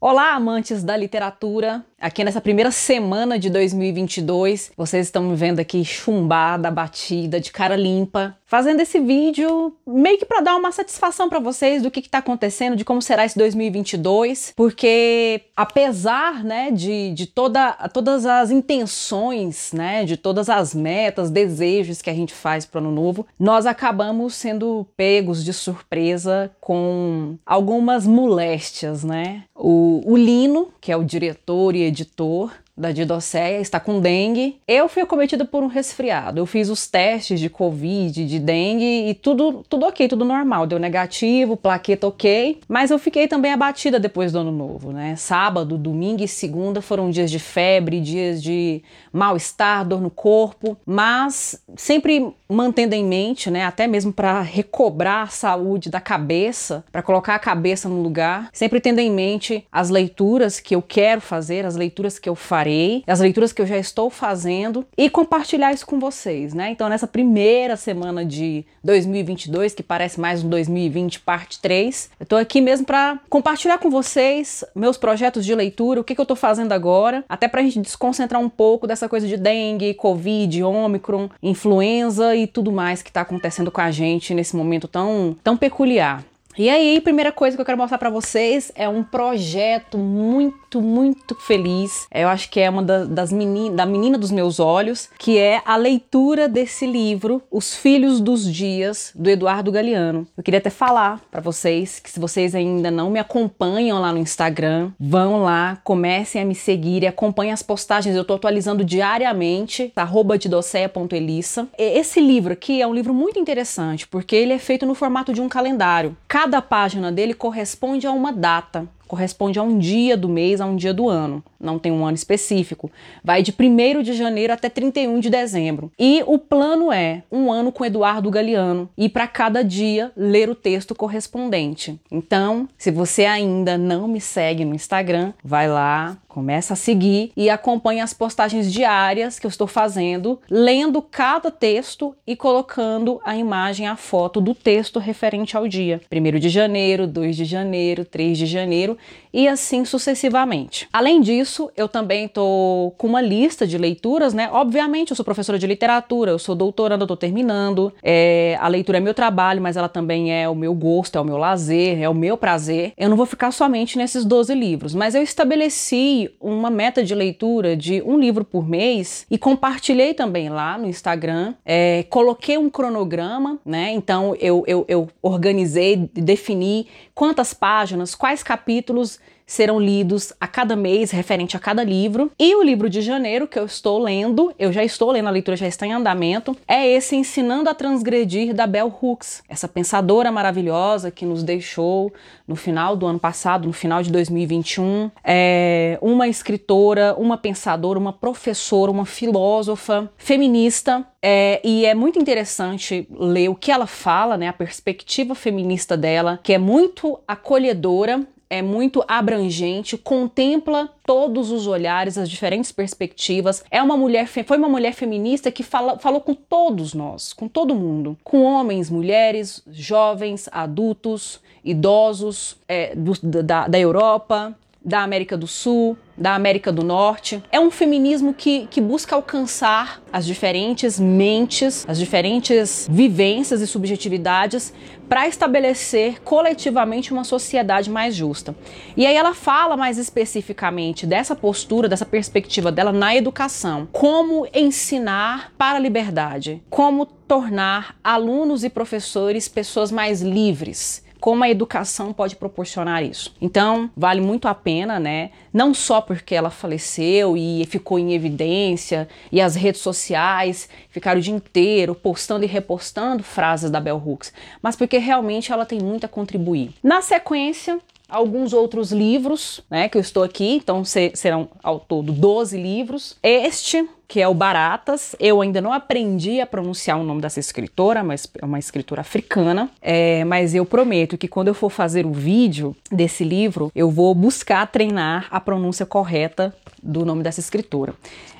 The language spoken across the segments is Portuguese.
Olá, amantes da literatura! Aqui nessa primeira semana de 2022, vocês estão me vendo aqui chumbada, batida, de cara limpa, fazendo esse vídeo meio que para dar uma satisfação para vocês do que está acontecendo, de como será esse 2022, porque apesar, né, de, de toda, todas as intenções, né, de todas as metas, desejos que a gente faz para o ano novo, nós acabamos sendo pegos de surpresa com algumas moléstias, né? O, o Lino, que é o diretor e editor da Didocéia está com dengue. Eu fui acometida por um resfriado. Eu fiz os testes de Covid, de dengue e tudo, tudo ok, tudo normal. Deu negativo, plaqueta ok. Mas eu fiquei também abatida depois do ano novo, né? Sábado, domingo e segunda foram dias de febre, dias de mal-estar, dor no corpo, mas sempre mantendo em mente, né, até mesmo para recobrar a saúde da cabeça, para colocar a cabeça no lugar, sempre tendo em mente as leituras que eu quero fazer, as leituras que eu farei, as leituras que eu já estou fazendo e compartilhar isso com vocês, né? Então, nessa primeira semana de 2022, que parece mais um 2020 parte 3, eu tô aqui mesmo para compartilhar com vocês meus projetos de leitura, o que, que eu tô fazendo agora, até pra gente desconcentrar um pouco dessa coisa de dengue, covid, ômicron, influenza e tudo mais que está acontecendo com a gente nesse momento tão, tão peculiar. E aí, primeira coisa que eu quero mostrar para vocês é um projeto muito, muito feliz. Eu acho que é uma da, das meninas, da menina dos meus olhos, que é a leitura desse livro, Os Filhos dos Dias, do Eduardo Galeano. Eu queria até falar para vocês que se vocês ainda não me acompanham lá no Instagram, vão lá, comecem a me seguir e acompanhem as postagens. Eu tô atualizando diariamente, arroba didoceia.elissa. Esse livro aqui é um livro muito interessante, porque ele é feito no formato de um calendário. Cada Cada página dele corresponde a uma data corresponde a um dia do mês, a um dia do ano. Não tem um ano específico. Vai de 1 de janeiro até 31 de dezembro. E o plano é um ano com Eduardo Galeano e para cada dia ler o texto correspondente. Então, se você ainda não me segue no Instagram, vai lá, começa a seguir e acompanha as postagens diárias que eu estou fazendo, lendo cada texto e colocando a imagem, a foto do texto referente ao dia. 1 de janeiro, 2 de janeiro, 3 de janeiro e assim sucessivamente. Além disso, eu também estou com uma lista de leituras, né? Obviamente, eu sou professora de literatura, eu sou doutoranda, estou terminando. É, a leitura é meu trabalho, mas ela também é o meu gosto, é o meu lazer, é o meu prazer. Eu não vou ficar somente nesses 12 livros, mas eu estabeleci uma meta de leitura de um livro por mês e compartilhei também lá no Instagram. É, coloquei um cronograma, né? Então eu, eu, eu organizei, defini quantas páginas, quais capítulos capítulos serão lidos a cada mês, referente a cada livro. E o livro de janeiro, que eu estou lendo, eu já estou lendo, a leitura já está em andamento, é esse Ensinando a Transgredir da Bell Hooks, essa pensadora maravilhosa que nos deixou no final do ano passado, no final de 2021. É uma escritora, uma pensadora, uma professora, uma filósofa feminista. É, e é muito interessante ler o que ela fala, né, a perspectiva feminista dela, que é muito acolhedora é muito abrangente, contempla todos os olhares, as diferentes perspectivas. É uma mulher, foi uma mulher feminista que fala, falou com todos nós, com todo mundo, com homens, mulheres, jovens, adultos, idosos é, do, da, da Europa, da América do Sul, da América do Norte. É um feminismo que, que busca alcançar as diferentes mentes, as diferentes vivências e subjetividades para estabelecer coletivamente uma sociedade mais justa. E aí ela fala mais especificamente dessa postura, dessa perspectiva dela na educação, como ensinar para a liberdade, como tornar alunos e professores pessoas mais livres como a educação pode proporcionar isso. Então, vale muito a pena, né? Não só porque ela faleceu e ficou em evidência e as redes sociais ficaram o dia inteiro postando e repostando frases da Bell Hooks, mas porque realmente ela tem muito a contribuir. Na sequência, alguns outros livros, né, que eu estou aqui, então serão ao todo 12 livros. Este que é o Baratas. Eu ainda não aprendi a pronunciar o nome dessa escritora, mas é uma escritora africana. É, mas eu prometo que quando eu for fazer o vídeo desse livro, eu vou buscar treinar a pronúncia correta do nome dessa escritora.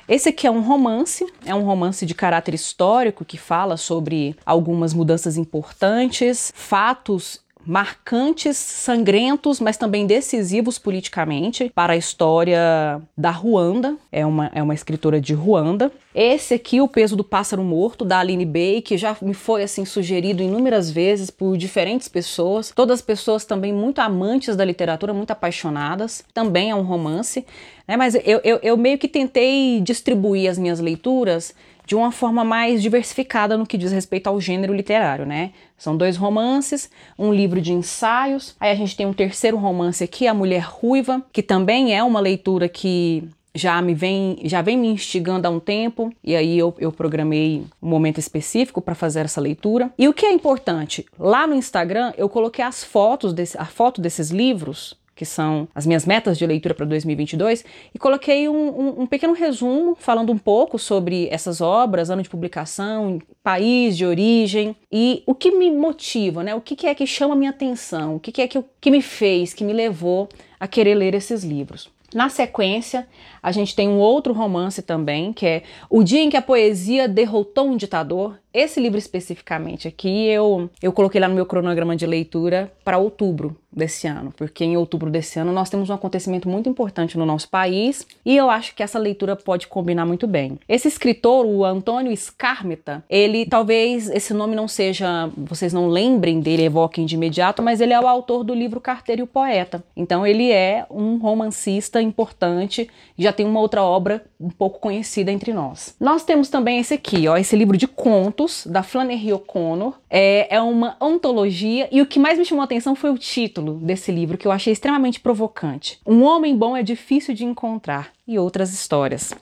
Esse aqui é um romance, é um romance de caráter histórico que fala sobre algumas mudanças importantes, fatos marcantes, sangrentos, mas também decisivos politicamente para a história da Ruanda. É uma, é uma escritora de Ruanda. Esse aqui, O Peso do Pássaro Morto, da Aline Bey, que já me foi assim sugerido inúmeras vezes por diferentes pessoas. Todas pessoas também muito amantes da literatura, muito apaixonadas. Também é um romance. Né? Mas eu, eu, eu meio que tentei distribuir as minhas leituras de uma forma mais diversificada no que diz respeito ao gênero literário, né? São dois romances, um livro de ensaios, aí a gente tem um terceiro romance aqui, A Mulher Ruiva, que também é uma leitura que já me vem já vem me instigando há um tempo e aí eu, eu programei um momento específico para fazer essa leitura e o que é importante lá no Instagram eu coloquei as fotos desse, a foto desses livros que são as minhas metas de leitura para 2022, e coloquei um, um, um, pequeno resumo falando um pouco sobre essas obras, ano de publicação, país de origem e o que me motiva, né? O que, que é que chama a minha atenção, o que, que é que, que me fez, que me levou a querer ler esses livros. Na sequência, a gente tem um outro romance também, que é O Dia em que a Poesia Derrotou um Ditador, esse livro especificamente aqui eu, eu coloquei lá no meu cronograma de leitura para outubro desse ano, porque em outubro desse ano nós temos um acontecimento muito importante no nosso país e eu acho que essa leitura pode combinar muito bem. Esse escritor, o Antônio Scarmeta, ele talvez esse nome não seja, vocês não lembrem dele, evoquem de imediato, mas ele é o autor do livro Carteiro e o Poeta. Então ele é um romancista importante, já tem uma outra obra um pouco conhecida entre nós. Nós temos também esse aqui, ó, esse livro de contos contos da Flannery O'Connor. É, é uma antologia e o que mais me chamou a atenção foi o título desse livro, que eu achei extremamente provocante. Um homem bom é difícil de encontrar e outras histórias.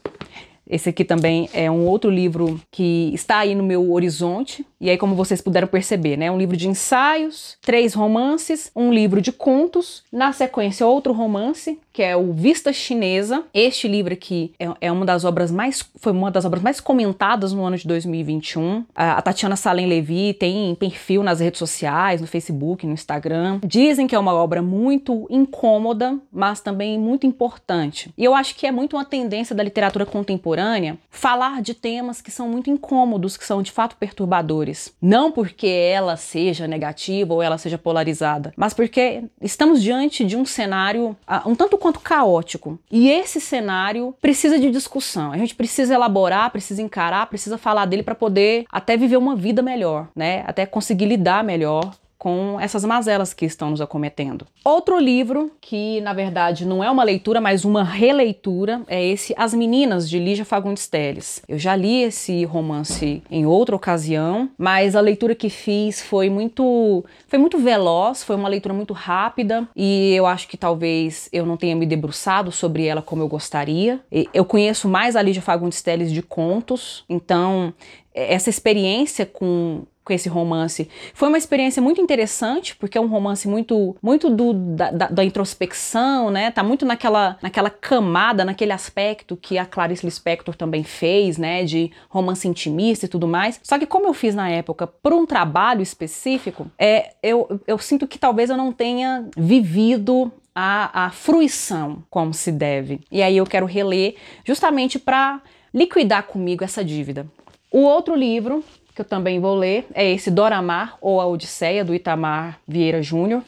Esse aqui também é um outro livro que está aí no meu horizonte. E aí, como vocês puderam perceber, né? Um livro de ensaios, três romances, um livro de contos. Na sequência, outro romance, que é o Vista Chinesa. Este livro aqui é, é uma das obras mais. Foi uma das obras mais comentadas no ano de 2021. A, a Tatiana Salem Levi tem perfil nas redes sociais, no Facebook, no Instagram. Dizem que é uma obra muito incômoda, mas também muito importante. E eu acho que é muito uma tendência da literatura contemporânea falar de temas que são muito incômodos, que são de fato perturbadores. Não porque ela seja negativa ou ela seja polarizada, mas porque estamos diante de um cenário uh, um tanto quanto caótico. E esse cenário precisa de discussão. A gente precisa elaborar, precisa encarar, precisa falar dele para poder até viver uma vida melhor, né? Até conseguir lidar melhor com essas mazelas que estão nos acometendo. Outro livro, que na verdade não é uma leitura, mas uma releitura, é esse As Meninas, de Lígia Fagundes Telles. Eu já li esse romance em outra ocasião, mas a leitura que fiz foi muito, foi muito veloz, foi uma leitura muito rápida e eu acho que talvez eu não tenha me debruçado sobre ela como eu gostaria. Eu conheço mais a Lígia Fagundes Telles de contos, então essa experiência com com esse romance. Foi uma experiência muito interessante, porque é um romance muito muito do, da, da, da, introspecção, né? Tá muito naquela, naquela camada, naquele aspecto que a Clarice Lispector também fez, né? De romance intimista e tudo mais. Só que como eu fiz na época por um trabalho específico, é, eu, eu sinto que talvez eu não tenha vivido a, a fruição como se deve. E aí eu quero reler justamente para liquidar comigo essa dívida. O outro livro que eu também vou ler, é esse Doramar ou A Odisseia, do Itamar Vieira Júnior.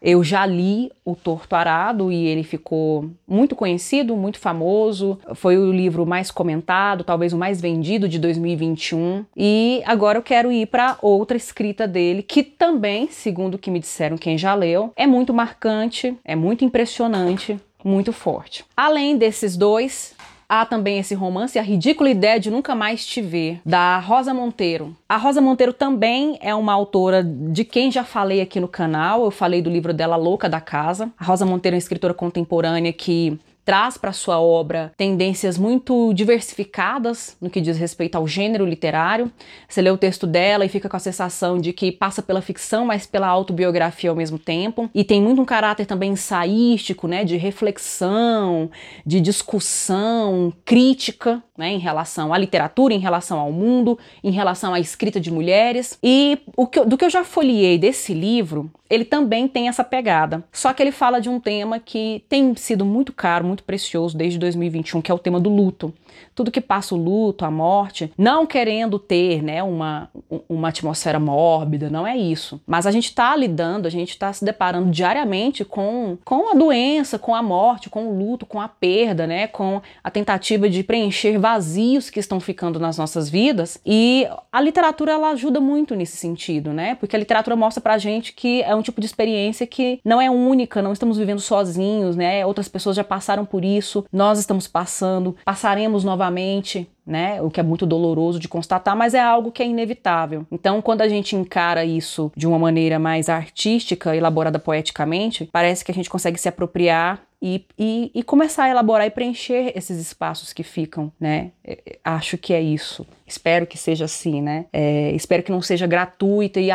Eu já li O Torto Arado e ele ficou muito conhecido, muito famoso. Foi o livro mais comentado, talvez o mais vendido de 2021. E agora eu quero ir para outra escrita dele, que também, segundo o que me disseram quem já leu, é muito marcante, é muito impressionante, muito forte. Além desses dois, Há também esse romance, A Ridícula Ideia de Nunca Mais Te Ver, da Rosa Monteiro. A Rosa Monteiro também é uma autora de quem já falei aqui no canal. Eu falei do livro dela Louca da Casa. A Rosa Monteiro é uma escritora contemporânea que traz para sua obra tendências muito diversificadas no que diz respeito ao gênero literário. Você lê o texto dela e fica com a sensação de que passa pela ficção, mas pela autobiografia ao mesmo tempo. E tem muito um caráter também ensaístico, né, de reflexão, de discussão, crítica, né, em relação à literatura, em relação ao mundo, em relação à escrita de mulheres. E que, do que eu já folhei desse livro, ele também tem essa pegada. Só que ele fala de um tema que tem sido muito caro, muito precioso desde 2021, que é o tema do luto. Tudo que passa o luto, a morte, não querendo ter né, uma, uma atmosfera mórbida, não é isso. Mas a gente está lidando, a gente está se deparando diariamente com, com a doença, com a morte, com o luto, com a perda, né, com a tentativa de preencher vazios que estão ficando nas nossas vidas. E a literatura ela ajuda muito nesse sentido, né? Porque a literatura mostra pra gente que é um tipo de experiência que não é única, não estamos vivendo sozinhos, né? Outras pessoas já passaram por isso, nós estamos passando, passaremos novamente né? O que é muito doloroso de constatar, mas é algo que é inevitável. Então, quando a gente encara isso de uma maneira mais artística, elaborada poeticamente, parece que a gente consegue se apropriar e, e, e, começar a elaborar e preencher esses espaços que ficam, né? É, é, acho que é isso. Espero que seja assim, né? É, espero que não seja gratuita e,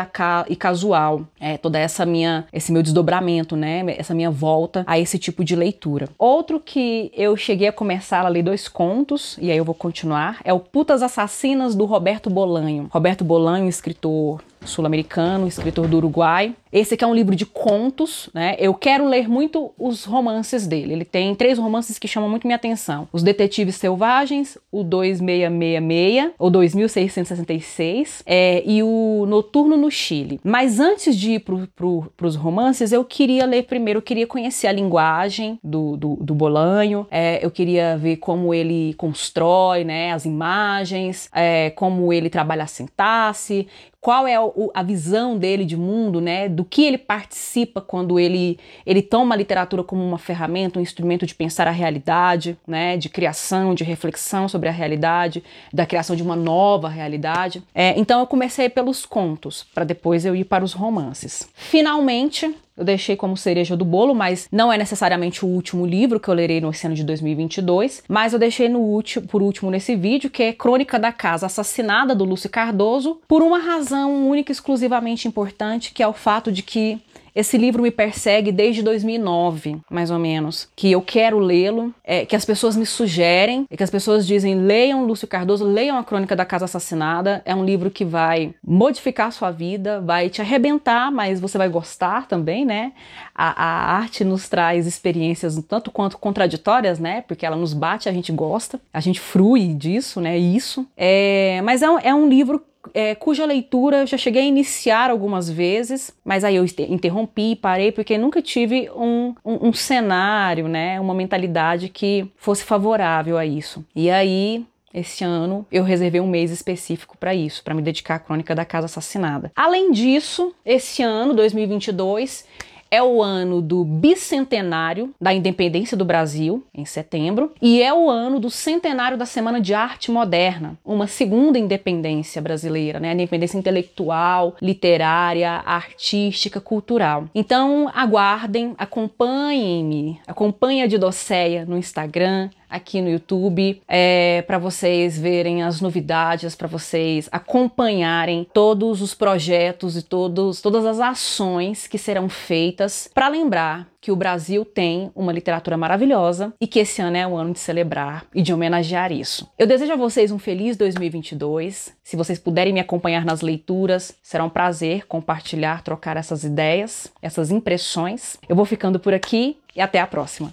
e casual. É, toda essa minha, esse meu desdobramento, né? Essa minha volta a esse tipo de leitura. Outro que eu cheguei a começar a ler dois contos e aí eu vou continuar é o Putas Assassinas do Roberto Bolanho. Roberto Bolanho, escritor sul-americano, escritor do Uruguai. Esse aqui é um livro de contos, né? Eu quero ler muito os romances dele. Ele tem três romances que chamam muito minha atenção: Os Detetives Selvagens, o 2666, ou 2666, é, e o Noturno no Chile. Mas antes de ir para pro, os romances, eu queria ler primeiro, eu queria conhecer a linguagem do, do, do Bolanho, é, eu queria ver como ele constrói né, as imagens, é, como ele trabalha a sintaxe, qual é a visão dele de mundo, né? Do que ele participa quando ele, ele toma a literatura como uma ferramenta, um instrumento de pensar a realidade, né? De criação, de reflexão sobre a realidade, da criação de uma nova realidade. É, então eu comecei pelos contos, para depois eu ir para os romances. Finalmente, eu deixei como cereja do bolo, mas não é necessariamente o último livro que eu lerei no ano de 2022, mas eu deixei no último, por último nesse vídeo, que é Crônica da Casa Assassinada do Lúcio Cardoso, por uma razão única e exclusivamente importante, que é o fato de que esse livro me persegue desde 2009, mais ou menos, que eu quero lê-lo, é, que as pessoas me sugerem, e que as pessoas dizem leiam Lúcio Cardoso, leiam a Crônica da Casa Assassinada. É um livro que vai modificar a sua vida, vai te arrebentar, mas você vai gostar também, né? A, a arte nos traz experiências tanto quanto contraditórias, né? Porque ela nos bate, a gente gosta, a gente frui disso, né? Isso. É, mas é um, é um livro é, cuja leitura eu já cheguei a iniciar algumas vezes, mas aí eu interrompi, parei, porque nunca tive um, um, um cenário, né, uma mentalidade que fosse favorável a isso. E aí esse ano eu reservei um mês específico para isso, para me dedicar à crônica da casa assassinada. Além disso, esse ano, 2022, é o ano do bicentenário da independência do Brasil, em setembro, e é o ano do centenário da Semana de Arte Moderna, uma segunda independência brasileira, né? A independência intelectual, literária, artística, cultural. Então, aguardem, acompanhem-me, acompanhem a Didocéia no Instagram, aqui no YouTube, é, para vocês verem as novidades, para vocês acompanharem todos os projetos e todos, todas as ações que serão feitas para lembrar que o Brasil tem uma literatura maravilhosa e que esse ano é o ano de celebrar e de homenagear isso. Eu desejo a vocês um feliz 2022. Se vocês puderem me acompanhar nas leituras, será um prazer compartilhar, trocar essas ideias, essas impressões. Eu vou ficando por aqui e até a próxima.